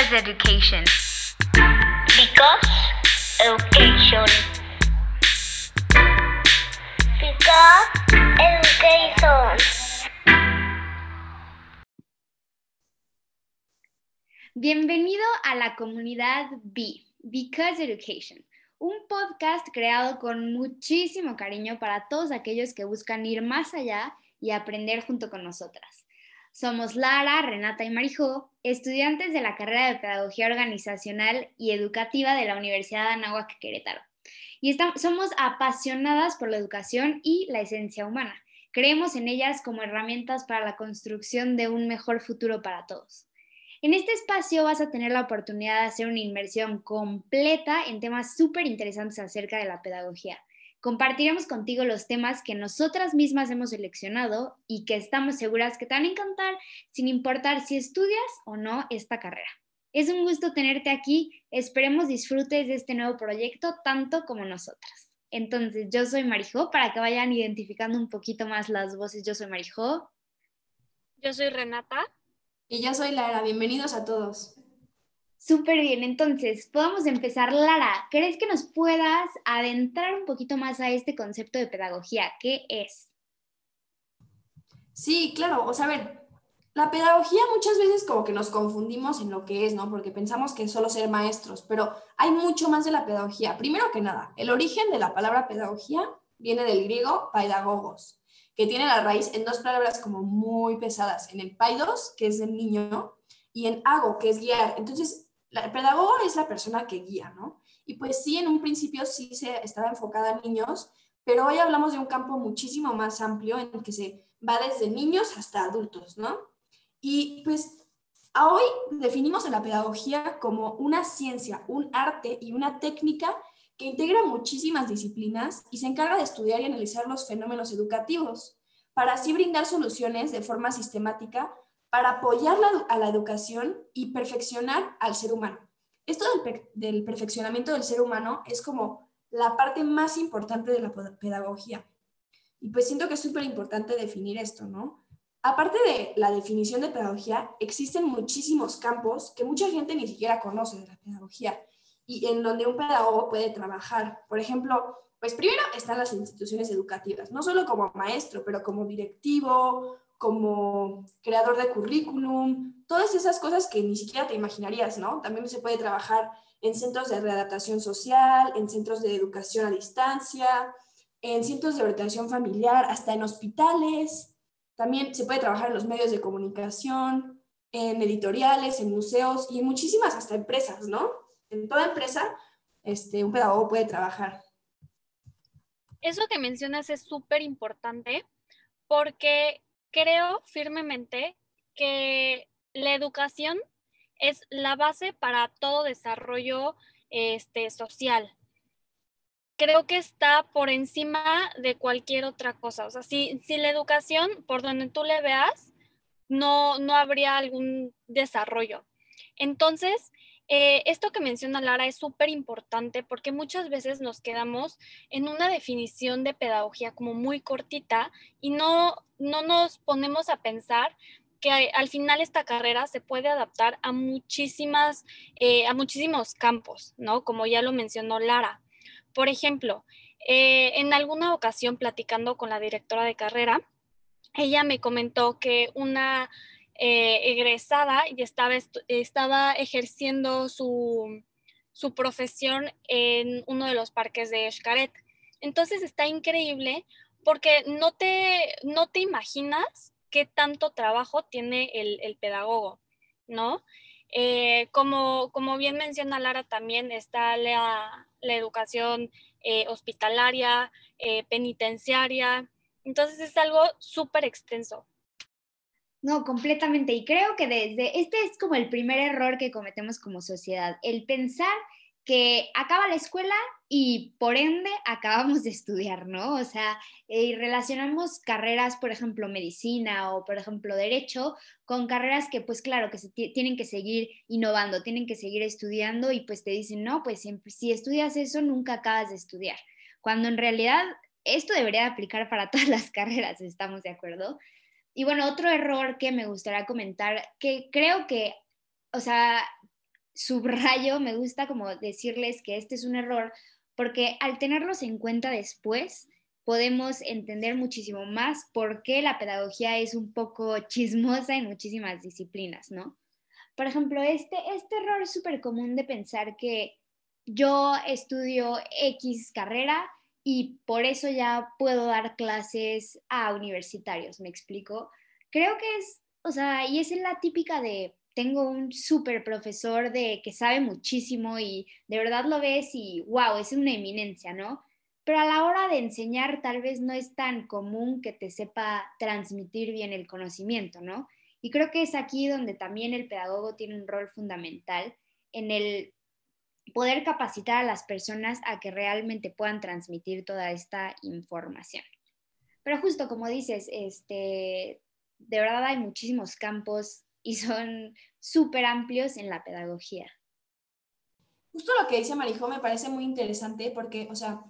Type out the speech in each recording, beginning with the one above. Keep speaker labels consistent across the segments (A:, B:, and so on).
A: Because education.
B: Because education. Because education.
A: Bienvenido a la comunidad B, Because Education, un podcast creado con muchísimo cariño para todos aquellos que buscan ir más allá y aprender junto con nosotras. Somos Lara, Renata y Marijó, estudiantes de la carrera de Pedagogía Organizacional y Educativa de la Universidad de Anáhuac Querétaro. Y somos apasionadas por la educación y la esencia humana. Creemos en ellas como herramientas para la construcción de un mejor futuro para todos. En este espacio vas a tener la oportunidad de hacer una inmersión completa en temas súper interesantes acerca de la pedagogía. Compartiremos contigo los temas que nosotras mismas hemos seleccionado y que estamos seguras que te van a encantar sin importar si estudias o no esta carrera. Es un gusto tenerte aquí. Esperemos disfrutes de este nuevo proyecto tanto como nosotras. Entonces, yo soy Marijó, para que vayan identificando un poquito más las voces. Yo soy Marijó.
C: Yo soy Renata.
D: Y yo soy Lara, bienvenidos a todos.
A: Súper bien, entonces, podemos empezar. Lara, ¿crees que nos puedas adentrar un poquito más a este concepto de pedagogía? ¿Qué es?
D: Sí, claro, o sea, a ver, la pedagogía muchas veces como que nos confundimos en lo que es, ¿no? Porque pensamos que es solo ser maestros, pero hay mucho más de la pedagogía. Primero que nada, el origen de la palabra pedagogía viene del griego pedagogos, que tiene la raíz en dos palabras como muy pesadas, en el paidos, que es el niño, y en ago, que es guiar. Entonces, el pedagogo es la persona que guía, ¿no? Y pues sí, en un principio sí se estaba enfocada en niños, pero hoy hablamos de un campo muchísimo más amplio en el que se va desde niños hasta adultos, ¿no? Y pues hoy definimos a la pedagogía como una ciencia, un arte y una técnica que integra muchísimas disciplinas y se encarga de estudiar y analizar los fenómenos educativos, para así brindar soluciones de forma sistemática para apoyar a la educación y perfeccionar al ser humano. Esto del, perfeccionamiento del ser humano es como la parte más importante de la pedagogía. Y pues siento que es súper importante definir esto, ¿no? Aparte de la definición de pedagogía, existen muchísimos campos que mucha gente ni siquiera conoce de la pedagogía y en donde un pedagogo puede trabajar. Por ejemplo, pues primero están las instituciones educativas, no solo como maestro, pero como directivo, como creador de currículum, todas esas cosas que ni siquiera te imaginarías, ¿no? También se puede trabajar en centros de readaptación social, en centros de educación a distancia, en centros de orientación familiar, hasta en hospitales. También se puede trabajar en los medios de comunicación, en editoriales, en museos y en muchísimas hasta empresas, ¿no? en toda empresa este, un pedagogo puede trabajar.
C: Eso que mencionas es súper importante porque creo firmemente que la educación es la base para todo desarrollo este, social. Creo que está por encima de cualquier otra cosa. O sea, si, si la educación, por donde tú le veas, no, no habría algún desarrollo. Entonces, eh, esto que menciona Lara es súper importante porque muchas veces nos quedamos en una definición de pedagogía como muy cortita y no, no nos ponemos a pensar que al final esta carrera se puede adaptar a muchísimas, eh, a muchísimos campos, ¿no? Como ya lo mencionó Lara. Por ejemplo, eh, en alguna ocasión platicando con la directora de carrera, ella me comentó que una eh, egresada y estaba, estaba ejerciendo su, su, profesión en uno de los parques de Xcaret. Entonces está increíble porque no te, no te imaginas qué tanto trabajo tiene el, el pedagogo, ¿no? Eh, como, como bien menciona Lara, también está la, la educación eh, hospitalaria, penitenciaria. Entonces es algo súper extenso.
A: No, completamente. Y creo que desde este es como el primer error que cometemos como sociedad, el pensar que acaba la escuela y por ende acabamos de estudiar, ¿no? O sea, y relacionamos carreras, por ejemplo, medicina o, por ejemplo, derecho, con carreras que, pues claro, que se tienen que seguir innovando, tienen que seguir estudiando y pues te dicen, no, pues si estudias eso, nunca acabas de estudiar. Cuando en realidad esto debería aplicar para todas las carreras, ¿estamos de acuerdo? Y bueno, otro error que me gustaría comentar, que creo que, o sea, subrayo, me gusta como decirles que este es un error, porque al tenerlos en cuenta después, podemos entender muchísimo más por qué la pedagogía es un poco chismosa en muchísimas disciplinas, ¿no? Por ejemplo, este, este error súper común de pensar que yo estudio X carrera y por eso ya puedo dar clases a universitarios, ¿me explico? Creo que es, o sea, y es la típica de, tengo un súper profesor de que sabe muchísimo y de verdad lo ves y wow, es una eminencia, ¿no? Pero a la hora de enseñar tal vez no es tan común que te sepa transmitir bien el conocimiento, ¿no? Y creo que es aquí donde también el pedagogo tiene un rol fundamental en el poder capacitar a las personas a que realmente puedan transmitir toda esta información. Pero justo como dices, este, de verdad hay muchísimos campos y son súper amplios en la pedagogía.
D: Justo lo que dice Marijo me parece muy interesante porque, o sea,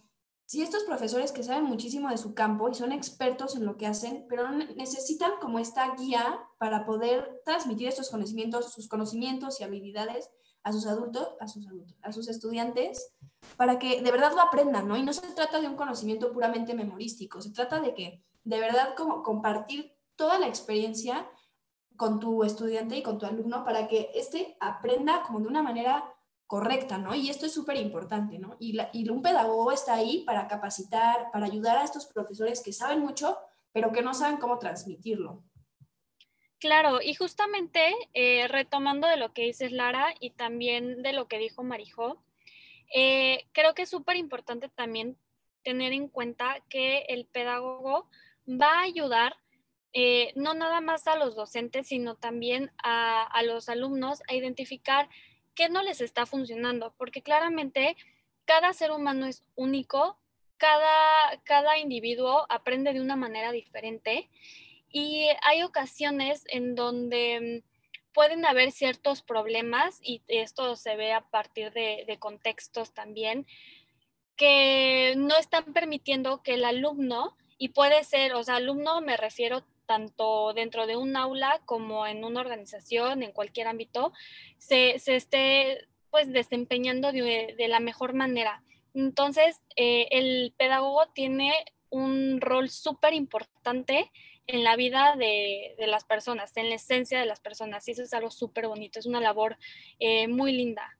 D: si estos profesores que saben muchísimo de su campo y son expertos en lo que hacen, pero necesitan como esta guía para poder transmitir estos conocimientos, sus conocimientos y habilidades a sus adultos, a sus adultos, a sus estudiantes, para que de verdad lo aprendan, ¿no? Y no se trata de un conocimiento puramente memorístico, se trata de que de verdad como compartir toda la experiencia con tu estudiante y con tu alumno para que éste aprenda como de una manera correcta, ¿no? Y esto es súper importante, ¿no? Y, un pedagogo está ahí para capacitar, para ayudar a estos profesores que saben mucho, pero que no saben cómo transmitirlo.
C: Claro, y justamente eh, retomando de lo que dices Lara y también de lo que dijo Marijó, eh, creo que es súper importante también tener en cuenta que el pedagogo va a ayudar eh, no nada más a los docentes, sino también a, los alumnos a identificar qué no les está funcionando, porque claramente cada ser humano es único, cada, cada individuo aprende de una manera diferente y hay ocasiones en donde mm, pueden haber ciertos problemas y esto se ve a partir de, contextos también que no están permitiendo que el alumno, y puede ser, o sea, alumno me refiero tanto dentro de un aula como en una organización, en cualquier ámbito, se, esté pues desempeñando de, la mejor manera. Entonces, eh, el pedagogo tiene un rol súper importante en la vida de, las personas, en la esencia de las personas. Y eso es algo súper bonito, es una labor eh, muy linda.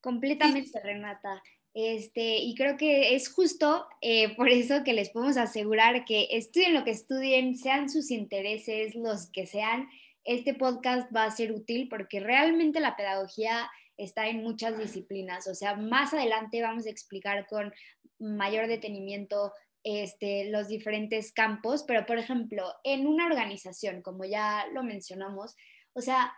A: Completamente, Renata. Este, y creo que es justo eh, por eso que les podemos asegurar que estudien lo que estudien, sean sus intereses los que sean, este podcast va a ser útil porque realmente la pedagogía está en muchas disciplinas. O sea, más adelante vamos a explicar con mayor detenimiento este, los diferentes campos, pero por ejemplo, en una organización, como ya lo mencionamos, o sea,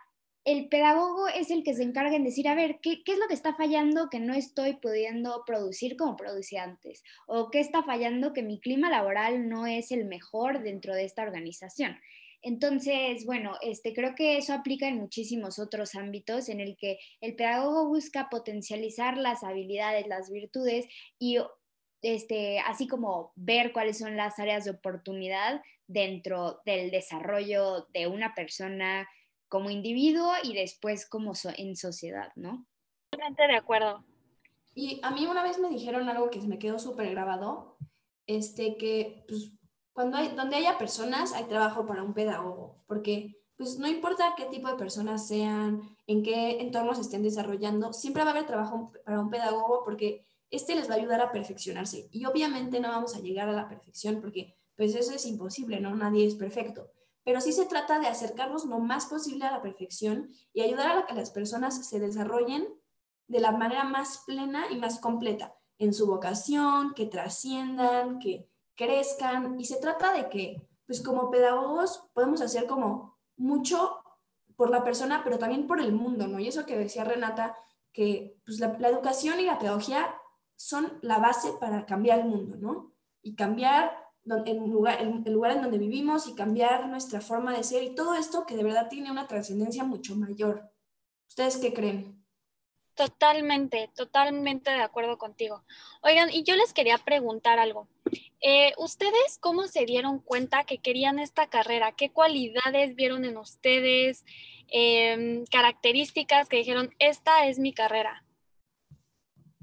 A: el pedagogo es el que se encarga en decir, a ver, ¿qué, ¿qué, es lo que está fallando que no estoy pudiendo producir como producía antes? ¿O qué está fallando que mi clima laboral no es el mejor dentro de esta organización? Entonces, bueno, este, creo que eso aplica en muchísimos otros ámbitos en el que el pedagogo busca potencializar las habilidades, las virtudes y este, así como ver cuáles son las áreas de oportunidad dentro del desarrollo de una persona como individuo y después como en sociedad, ¿no?
C: Totalmente de acuerdo.
D: Y a mí una vez me dijeron algo que se me quedó súper grabado, este, que pues, cuando hay, donde haya personas hay trabajo para un pedagogo, porque pues no importa qué tipo de personas sean, en qué entornos estén desarrollando, siempre va a haber trabajo para un pedagogo porque este les va a ayudar a perfeccionarse. Y obviamente no vamos a llegar a la perfección porque pues eso es imposible, ¿no? Nadie es perfecto. Pero sí se trata de acercarnos lo más posible a la perfección y ayudar a que las personas se desarrollen de la manera más plena y más completa en su vocación, que trasciendan, que crezcan. Y se trata de que, pues como pedagogos, podemos hacer como mucho por la persona, pero también por el mundo, ¿no? Y eso que decía Renata, que pues, la, la educación y la pedagogía son la base para cambiar el mundo, ¿no? Y cambiar el lugar, el lugar en donde vivimos y cambiar nuestra forma de ser y todo esto que de verdad tiene una trascendencia mucho mayor. ¿Ustedes qué creen?
C: Totalmente, totalmente de acuerdo contigo. Oigan, y yo les quería preguntar algo. Eh, ¿Ustedes cómo se dieron cuenta que querían esta carrera? ¿Qué cualidades vieron en ustedes? Em, características que dijeron, esta es mi carrera.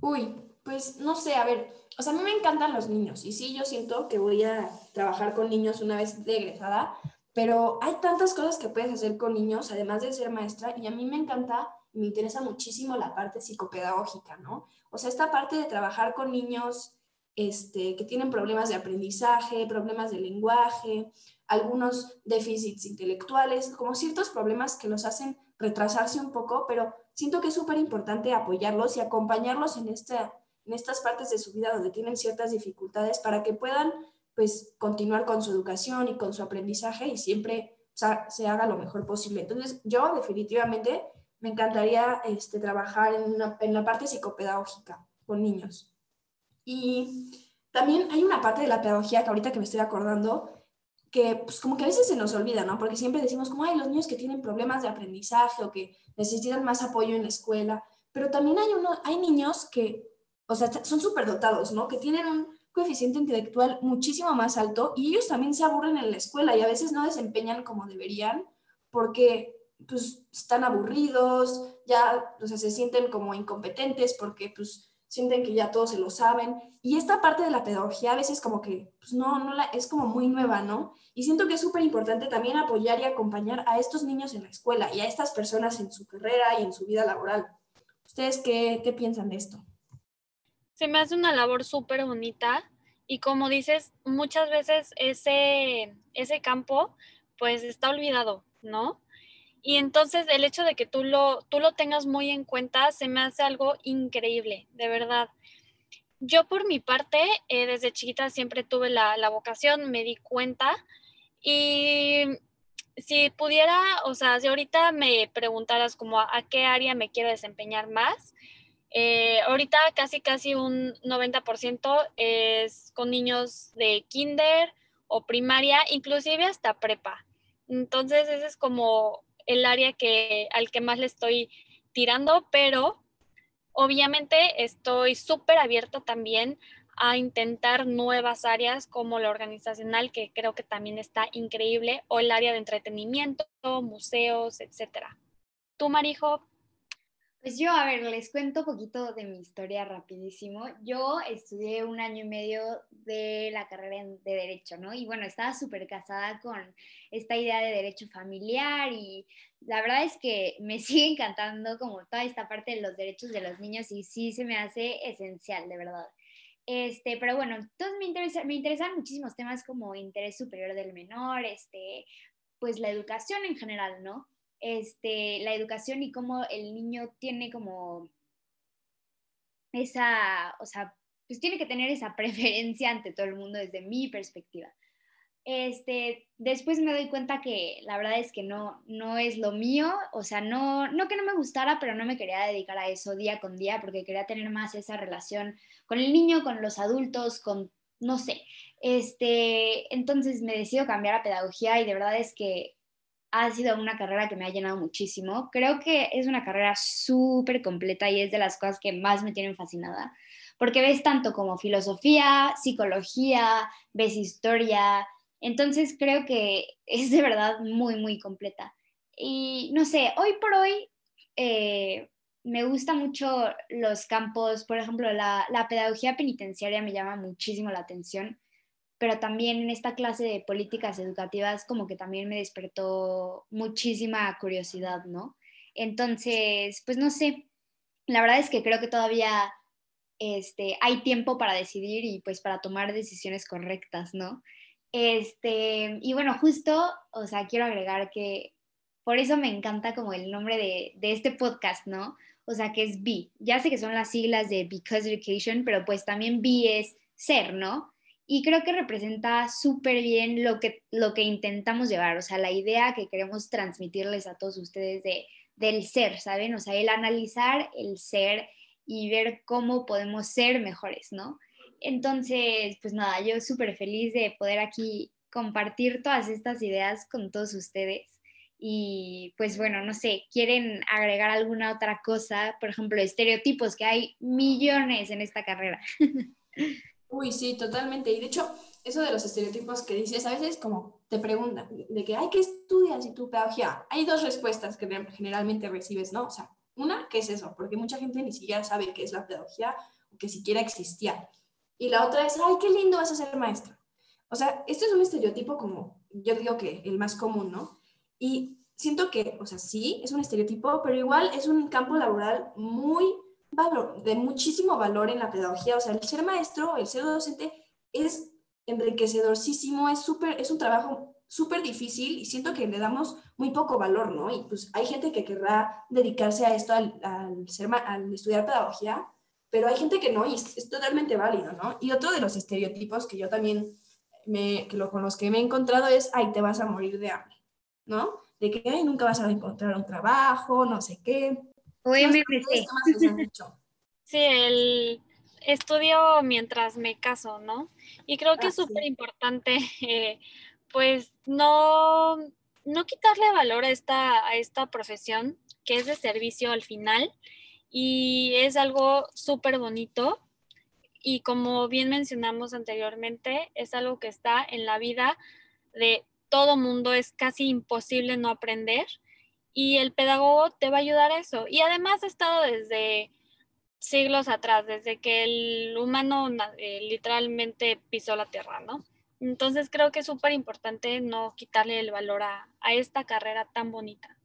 D: Uy, pues no sé, a ver, o sea, a mí me encantan los niños y sí, yo siento que voy a trabajar con niños una vez de egresada, pero hay tantas cosas que puedes hacer con niños, además de ser maestra, y a mí me encanta me interesa muchísimo la parte psicopedagógica, ¿no? O sea, esta parte de trabajar con niños este, que tienen problemas de aprendizaje, problemas de lenguaje, algunos déficits intelectuales, como ciertos problemas que los hacen retrasarse un poco, pero siento que es súper importante apoyarlos y acompañarlos en, esta, en estas partes de su vida donde tienen ciertas dificultades para que puedan pues continuar con su educación y con su aprendizaje y siempre se haga lo mejor posible. Entonces, yo definitivamente me encantaría este, trabajar en, en la parte psicopedagógica con niños. Y también hay una parte de la pedagogía que ahorita que me estoy acordando, que pues como que a veces se nos olvida, ¿no? Porque siempre decimos como, hay los niños que tienen problemas de aprendizaje o que necesitan más apoyo en la escuela, pero también hay, uno, hay niños que, o sea, son súper dotados, ¿no? Que tienen un coeficiente intelectual muchísimo más alto y ellos también se aburren en la escuela y a veces no desempeñan como deberían porque pues están aburridos, ya, o sea, se sienten como incompetentes porque pues sienten que ya todos se lo saben. Y esta parte de la pedagogía a veces como que, pues no, no la, es como muy nueva, ¿no? Y siento que es súper importante también apoyar y acompañar a estos niños en la escuela y a estas personas en su carrera y en su vida laboral. ¿Ustedes qué, qué piensan de esto?
C: Se me hace una labor súper bonita y como dices, muchas veces ese, ese campo pues está olvidado, ¿no? Y entonces el hecho de que tú lo, tú lo tengas muy en cuenta se me hace algo increíble, de verdad. Yo por mi parte, eh, desde chiquita siempre tuve la, la, vocación, me di cuenta y si pudiera, o sea, si ahorita me preguntaras como a, qué área me quiero desempeñar más, eh, ahorita casi casi un 90% es con niños de kinder o primaria, inclusive hasta prepa. Entonces, ese es como el área que, al que más le estoy tirando, pero obviamente estoy súper abierta también a intentar nuevas áreas como la organizacional, que creo que también está increíble, o el área de entretenimiento, museos, etcétera. ¿Tú, Marijo?
A: Pues yo, a ver, les cuento un poquito de mi historia rapidísimo. Yo estudié un año y medio de la carrera de Derecho, ¿no? Y bueno, estaba súper casada con esta idea de derecho familiar y la verdad es que me sigue encantando como toda esta parte de los derechos de los niños y sí se me hace esencial, de verdad. Este, pero bueno, entonces me, interesa, me interesan muchísimos temas como interés superior del menor, este, pues la educación en general, ¿no? Este, la educación y cómo el niño tiene como esa, o sea, pues tiene que tener esa preferencia ante todo el mundo desde mi perspectiva. Este, después me doy cuenta que la verdad es que no, no es lo mío, o sea, no, no que no me gustara, pero no me quería dedicar a eso día con día porque quería tener más esa relación con el niño, con los adultos, con, no sé, este, entonces me decido cambiar a pedagogía y de verdad es que ha sido una carrera que me ha llenado muchísimo. Creo que es una carrera súper completa y es de las cosas que más me tienen fascinada, porque ves tanto como filosofía, psicología, ves historia, entonces creo que es de verdad muy, muy completa. Y no sé, hoy por hoy eh, me gustan mucho los campos, por ejemplo, la, la pedagogía penitenciaria me llama muchísimo la atención pero también en esta clase de políticas educativas como que también me despertó muchísima curiosidad, ¿no? Entonces, pues no sé, la verdad es que creo que todavía este, hay tiempo para decidir y pues para tomar decisiones correctas, ¿no? Este, y bueno, justo, o sea, quiero agregar que por eso me encanta como el nombre de, de este podcast, ¿no? O sea, que es B. Ya sé que son las siglas de Because Education, pero pues también B es ser, ¿no? Y creo que representa súper bien lo que, lo que intentamos llevar, o sea, la idea que queremos transmitirles a todos ustedes de, del ser, ¿saben? O sea, el analizar el ser y ver cómo podemos ser mejores, ¿no? Entonces, pues nada, yo súper feliz de poder aquí compartir todas estas ideas con todos ustedes. Y pues bueno, no sé, ¿quieren agregar alguna otra cosa? Por ejemplo, estereotipos, que hay millones en esta carrera.
D: Uy, sí, totalmente. Y de hecho, eso de los estereotipos que dices, a veces como te preguntan de que, hay ¿qué estudias y tu pedagogía? Hay dos respuestas que generalmente recibes, ¿no? O sea, una, ¿qué es eso? Porque mucha gente ni siquiera sabe qué es la pedagogía o que siquiera existía. Y la otra es, ay, qué lindo vas a ser maestra. O sea, esto es un estereotipo como, yo digo que el más común, ¿no? Y siento que, o sea, sí, es un estereotipo, pero igual es un campo laboral muy valor, de muchísimo valor en la pedagogía. O sea, el ser maestro, el ser docente es enriquecedorcísimo, es, súper, es un trabajo súper difícil y siento que le damos muy poco valor, ¿no? Y pues hay gente que querrá dedicarse a esto, al, al, ser, al estudiar pedagogía, pero hay gente que no y es, totalmente válido, ¿no? Y otro de los estereotipos que yo también me, que lo, con los que me he encontrado es, ay, te vas a morir de hambre, ¿no? De que ay, nunca vas a encontrar un trabajo, no sé qué.
A: O.
C: Sí, el estudio mientras me caso, ¿no? Y creo que es súper importante, eh, pues, no, no quitarle valor a esta, a esta profesión que es de servicio al final y es algo súper bonito y como bien mencionamos anteriormente, es algo que está en la vida de todo mundo, es casi imposible no aprender y el pedagogo te va a ayudar a eso. Y además ha estado desde siglos atrás, desde que el humano eh, literalmente pisó la tierra, ¿no? Entonces creo que es súper importante no quitarle el valor a, a esta carrera tan bonita.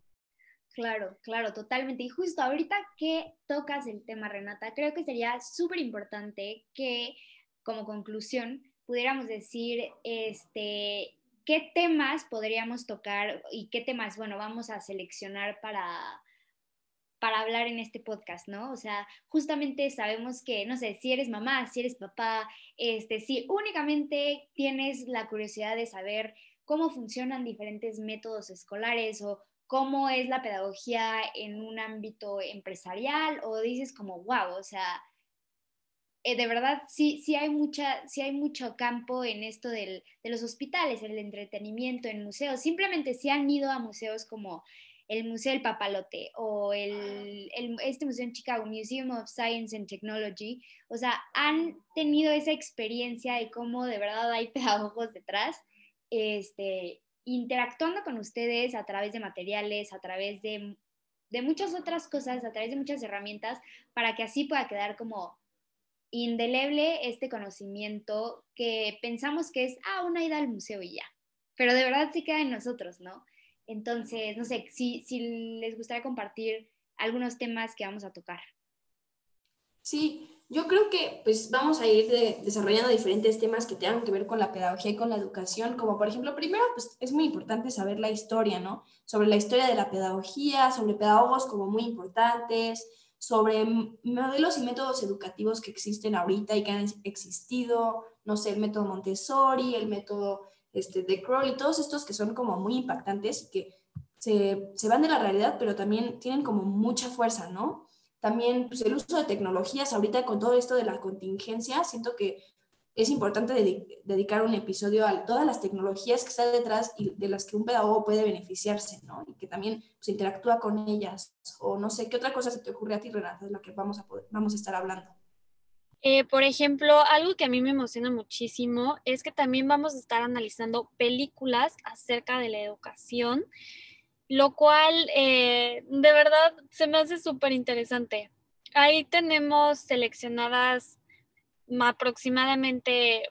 A: Claro, claro, totalmente. Y justo ahorita que tocas el tema, Renata, creo que sería súper importante que como conclusión pudiéramos decir, este, qué temas podríamos tocar y qué temas, bueno, vamos a seleccionar para, para hablar en este podcast, ¿no? O sea, justamente sabemos que, no sé, si eres mamá, si eres papá, este, si únicamente tienes la curiosidad de saber cómo funcionan diferentes métodos escolares o cómo es la pedagogía en un ámbito empresarial o dices como, wow, o sea, eh, de verdad sí, sí, hay mucha, sí hay mucho campo en esto del, de los hospitales, el entretenimiento, en museos. Simplemente si han ido a museos como el Museo del Papalote o el, el, este museo en Chicago, Museum of Science and Technology, o sea, han tenido esa experiencia de cómo de verdad hay pedagogos detrás, este, interactuando con ustedes a través de materiales, a través de, de muchas otras cosas, a través de muchas herramientas, para que así pueda quedar como indeleble este conocimiento que pensamos que es, ah, una ida al museo y ya. Pero de verdad sí queda en nosotros, ¿no? Entonces, no sé, si, si les gustaría compartir algunos temas que vamos a tocar.
D: Sí, yo creo que pues vamos a ir desarrollando diferentes temas que tengan que ver con la pedagogía y con la educación, como por ejemplo, primero, pues es muy importante saber la historia, ¿no? Sobre la historia de la pedagogía, sobre pedagogos como muy importantes, sobre modelos y métodos educativos que existen ahorita y que han existido, no sé, el método Montessori, el método este, de Crowley, todos estos que son como muy impactantes y que se, se, van de la realidad, pero también tienen como mucha fuerza, ¿no? También pues, el uso de tecnologías, ahorita con todo esto de la contingencia, siento que es importante dedicar un episodio a todas las tecnologías que están detrás y de las que un pedagogo puede beneficiarse, ¿no? Y que también pues, interactúa con ellas. O no sé, ¿qué otra cosa se te ocurre a ti, Renata, de la que vamos a, vamos a estar hablando?
C: Eh, por ejemplo, algo que a mí me emociona muchísimo es que también vamos a estar analizando películas acerca de la educación, lo cual eh, de verdad se me hace súper interesante. Ahí tenemos seleccionadas aproximadamente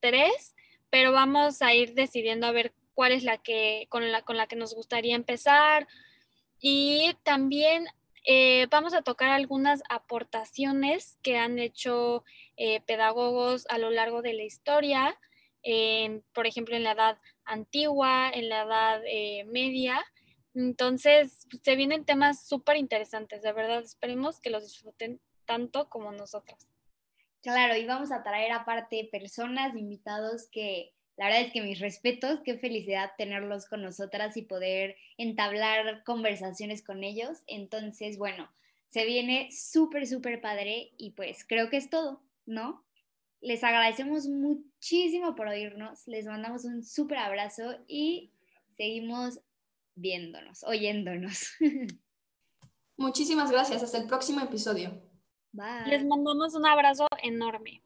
C: tres, pero vamos a ir decidiendo a ver cuál es la que con la, con la que nos gustaría empezar. Y también eh, vamos a tocar algunas aportaciones que han hecho eh, pedagogos a lo largo de la historia, por ejemplo, en la edad antigua, en la edad eh, media. Entonces, se vienen temas súper interesantes, de verdad, esperemos que los disfruten tanto como nosotros.
A: Claro, y vamos a traer aparte personas, invitados que la verdad es que mis respetos, qué felicidad tenerlos con nosotras y poder entablar conversaciones con ellos. Entonces, bueno, se viene súper, súper padre y pues creo que es todo, ¿no? Les agradecemos muchísimo por oírnos, les mandamos un súper abrazo y seguimos viéndonos, oyéndonos.
D: Muchísimas gracias, hasta el próximo episodio.
C: Les mandamos un abrazo enorme.